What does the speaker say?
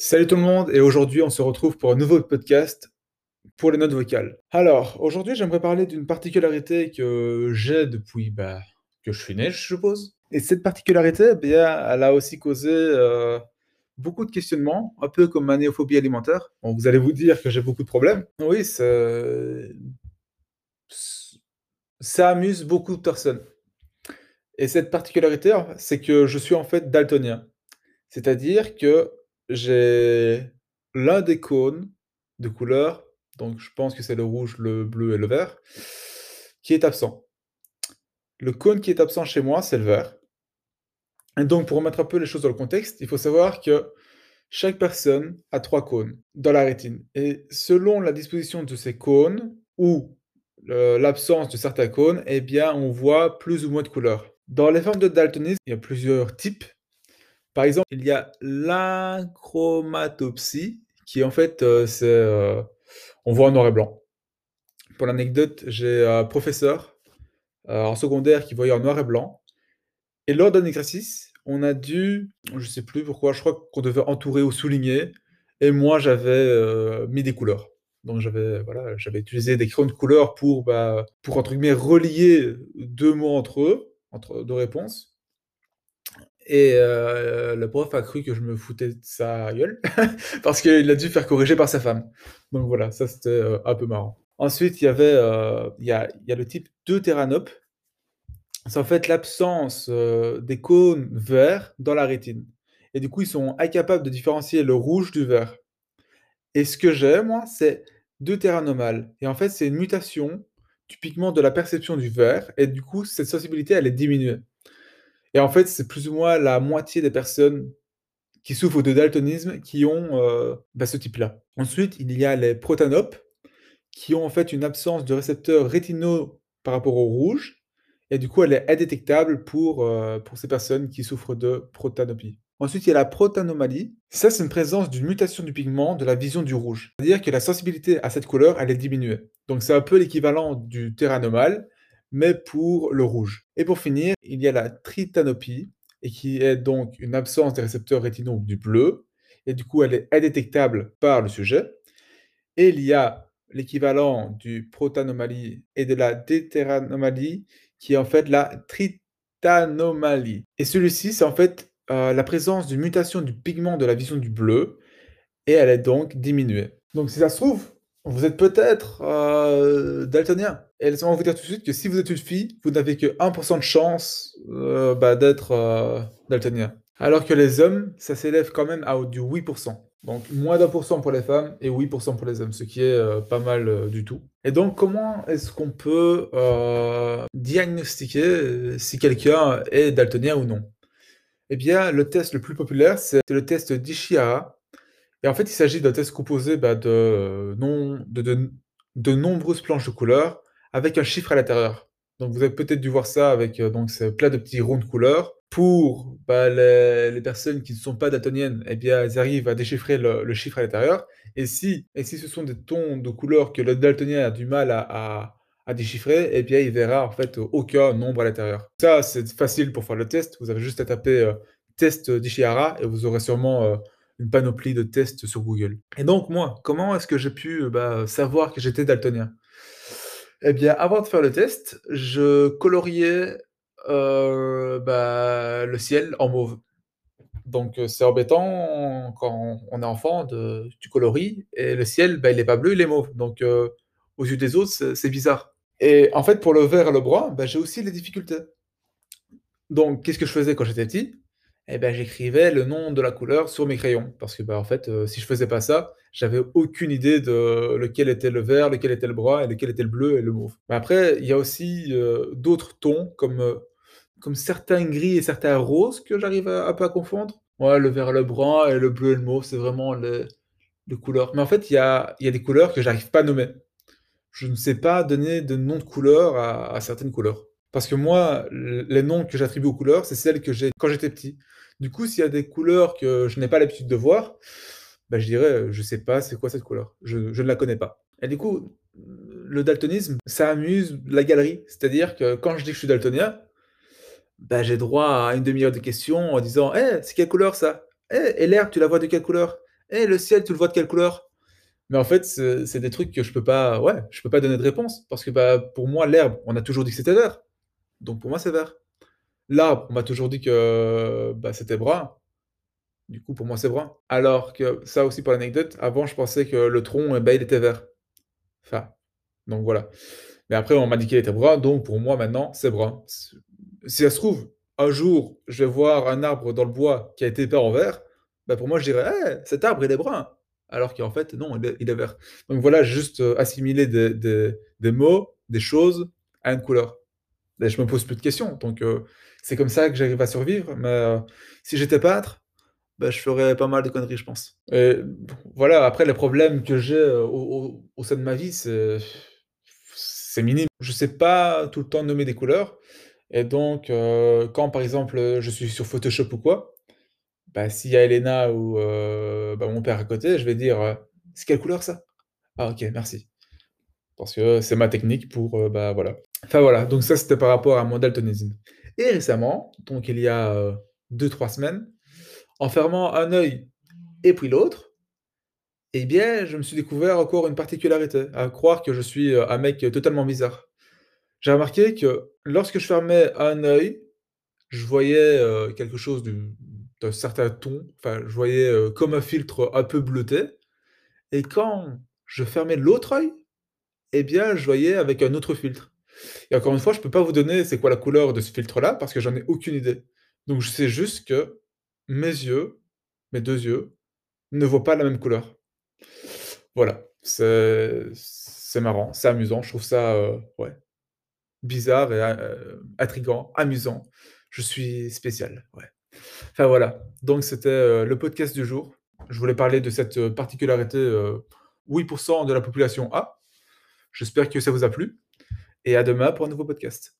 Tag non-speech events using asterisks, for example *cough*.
Salut tout le monde, et aujourd'hui on se retrouve pour un nouveau podcast pour les notes vocales. Alors, aujourd'hui j'aimerais parler d'une particularité que j'ai depuis bah, que je suis né, je suppose. Et cette particularité, eh elle a aussi causé euh, beaucoup de questionnements, un peu comme ma néophobie alimentaire. Vous allez vous dire que j'ai beaucoup de problèmes. Oui, ça amuse beaucoup de personnes. Et cette particularité, c'est que je suis en fait daltonien. C'est-à-dire que j'ai l'un des cônes de couleur, donc je pense que c'est le rouge, le bleu et le vert, qui est absent. Le cône qui est absent chez moi, c'est le vert. Et donc, pour remettre un peu les choses dans le contexte, il faut savoir que chaque personne a trois cônes dans la rétine. Et selon la disposition de ces cônes ou l'absence de certains cônes, eh bien, on voit plus ou moins de couleurs. Dans les formes de daltonisme, il y a plusieurs types. Par exemple, il y a l'inchromatopsie, qui en fait, euh, c'est euh, on voit en noir et blanc. Pour l'anecdote, j'ai un professeur euh, en secondaire qui voyait en noir et blanc. Et lors d'un exercice, on a dû, je sais plus pourquoi, je crois qu'on devait entourer ou souligner. Et moi, j'avais mis des couleurs. Donc j'avais voilà, utilisé des crayons de couleur pour bah, pour entre guillemets relier deux mots entre eux, entre deux réponses. Et euh, le prof a cru que je me foutais de sa gueule *laughs* parce qu'il a dû faire corriger par sa femme. Donc voilà, ça c'était euh, un peu marrant. Ensuite, il y avait euh, il, y a, y a le type deutéranope. C'est en fait l'absence des cônes verts dans la rétine. Et du coup, ils sont incapables de différencier le rouge du vert. Et ce que j'ai, moi, c'est deutéranomale. Et en fait, c'est une mutation typiquement de la perception du vert. Et du coup, cette sensibilité, elle est diminuée. Et en fait, c'est plus ou moins la moitié des personnes qui souffrent de daltonisme qui ont euh, bah, ce type-là. Ensuite, il y a les protanopes qui ont en fait une absence de récepteurs rétinaux par rapport au rouge. Et du coup, elle est indétectable pour, euh, pour ces personnes qui souffrent de protanopie. Ensuite, il y a la protanomalie. Ça, c'est une présence d'une mutation du pigment de la vision du rouge. C'est-à-dire que la sensibilité à cette couleur, elle est diminuée. Donc, c'est un peu l'équivalent du terranomale, mais pour le rouge. Et pour finir, il y a la tritanopie, et qui est donc une absence des récepteurs rétinaux du bleu, et du coup elle est indétectable par le sujet. Et il y a l'équivalent du protanomalie et de la déteranomalie, qui est en fait la tritanomalie. Et celui-ci, c'est en fait euh, la présence d'une mutation du pigment de la vision du bleu, et elle est donc diminuée. Donc si ça se trouve, vous êtes peut-être euh, daltonien. Et laissez-moi vous dire tout de suite que si vous êtes une fille, vous n'avez que 1% de chance euh, bah, d'être euh, daltonien. Alors que les hommes, ça s'élève quand même à du 8%. Donc moins d'un pour cent pour les femmes et 8% pour les hommes, ce qui est pas mal du tout. Et donc comment est-ce qu'on peut diagnostiquer si quelqu'un est daltonien ou non? Eh bien, le test le plus populaire, c'est le test d'Ishihara, et en fait, il s'agit d'un test composé bah, de, non, de, nombreuses planches de couleurs avec un chiffre à l'intérieur. Donc vous avez peut-être dû voir ça avec euh, donc ce plat de petits ronds de couleurs. Pour bah, les, personnes qui ne sont pas daltoniennes, eh bien, elles arrivent à déchiffrer le, chiffre à l'intérieur. Et si, et si ce sont des tons de couleurs que le daltonien a du mal à, à, déchiffrer, eh bien, il verra en fait aucun nombre à l'intérieur. Ça, c'est facile pour faire le test. Vous avez juste à taper euh, test d'Ishihara et vous aurez sûrement euh, une panoplie de tests sur Google. Et donc, moi, comment est-ce que j'ai pu euh, bah, savoir que j'étais daltonien? Eh bien, avant de faire le test, je coloriais euh, bah, le ciel en mauve. Donc, euh, c'est embêtant quand on est enfant, de, tu coloris, et le ciel, bah, il n'est pas bleu, il est mauve. Donc, aux yeux des autres, c'est bizarre. Et en fait, pour le vert et le brun, j'ai aussi les difficultés. Donc, qu'est-ce que je faisais quand j'étais petit? Eh ben, j'écrivais le nom de la couleur sur mes crayons. Parce que, bah, en fait, euh, si je faisais pas ça, j'avais aucune idée de lequel était le vert, lequel était le brun et lequel était le bleu et le mauve. Mais après, il y a aussi euh, d'autres tons, comme, euh, comme certains gris et certains roses que j'arrive un peu à confondre. Ouais, le vert, le brun et le bleu et le mauve, c'est vraiment les, les couleurs. Mais en fait, il y a, y a des couleurs que j'arrive pas à nommer. Je ne sais pas donner de nom de couleur à certaines couleurs. Parce que moi, les noms que j'attribue aux couleurs, c'est celles que j'ai quand j'étais petit. Du coup, s'il y a des couleurs que je n'ai pas l'habitude de voir, bah, je dirais, je sais pas c'est quoi cette couleur? Je, ne la connais pas. Et du coup, le daltonisme, ça amuse la galerie. C'est-à-dire que quand je dis que je suis daltonien, bah, j'ai droit à une demi-heure de questions en disant Eh, c'est quelle couleur ça? Eh, et l'herbe, tu la vois de quelle couleur? «Eh, le ciel, tu le vois de quelle couleur?» mais en fait, c'est des trucs que je peux pas ouais, je peux pas donner de réponse parce que, bah, pour moi, l'herbe, on a toujours dit que c'était vert, donc pour moi, c'est vert. L'arbre, on m'a toujours dit que, bah, c'était brun, du coup, pour moi, c'est brun. Alors que ça aussi pour l'anecdote, avant, je pensais que le tronc, eh bah, il était vert. Enfin, donc voilà. Mais après, on m'a dit qu'il était brun, donc pour moi, maintenant, c'est brun. Si ça se trouve, un jour, je vais voir un arbre dans le bois qui a été peint en vert, bah, pour moi, je dirais: «Eh, cet arbre, il est brun!» alors qu'en fait, non, il est vert. Donc voilà, juste, heu, assimiler des des des mots, des choses à une couleur. Et je me pose plus de questions, donc heu, c'est comme ça que j'arrive à survivre, mais heu, si j'étais peintre, bah, je ferais pas mal de conneries, je pense. Et voilà, après les problèmes que j'ai, heu, au sein de ma vie, c'est minime. Je sais pas tout le temps nommer des couleurs et donc quand par exemple, je suis sur Photoshop ou quoi, bah, s'il y a Elena ou mon père à côté, je vais dire, «C'est quelle couleur ça?» «Ah OK, merci». Parce que c'est ma technique pour, heu, bah, voilà. Enfin voilà, donc ça, c'était par rapport à mon daltonisme. Et récemment, donc il y a, heu, 2-3 semaines, en fermant un œil et puis l'autre, et bien, je me suis découvert encore une particularité, à croire que je suis, heu, un mec totalement bizarre. J'ai remarqué que lorsque je fermais un œil, je voyais, heu, quelque chose du d'un certain ton, enfin, je voyais, comme un filtre un peu bleuté et quand je fermais l'autre œil, et bien, je voyais avec un autre filtre. Et encore une fois, je peux pas vous donner c'est quoi la couleur de ce filtre-là parce que j'en ai aucune idée. Donc je sais juste que mes yeux, mes 2 yeux, ne voient pas la même couleur. Voilà, c'est marrant, c'est amusant, je trouve ça, heu, ouais, bizarre et heu, intriguant, amusant. Je suis spécial. Enfin voilà, donc c'était, heu, le podcast du jour. Je voulais parler de cette, heu, particularité, heu, 8 % de la population a. J'espère que ça vous a plu et à demain pour un nouveau podcast.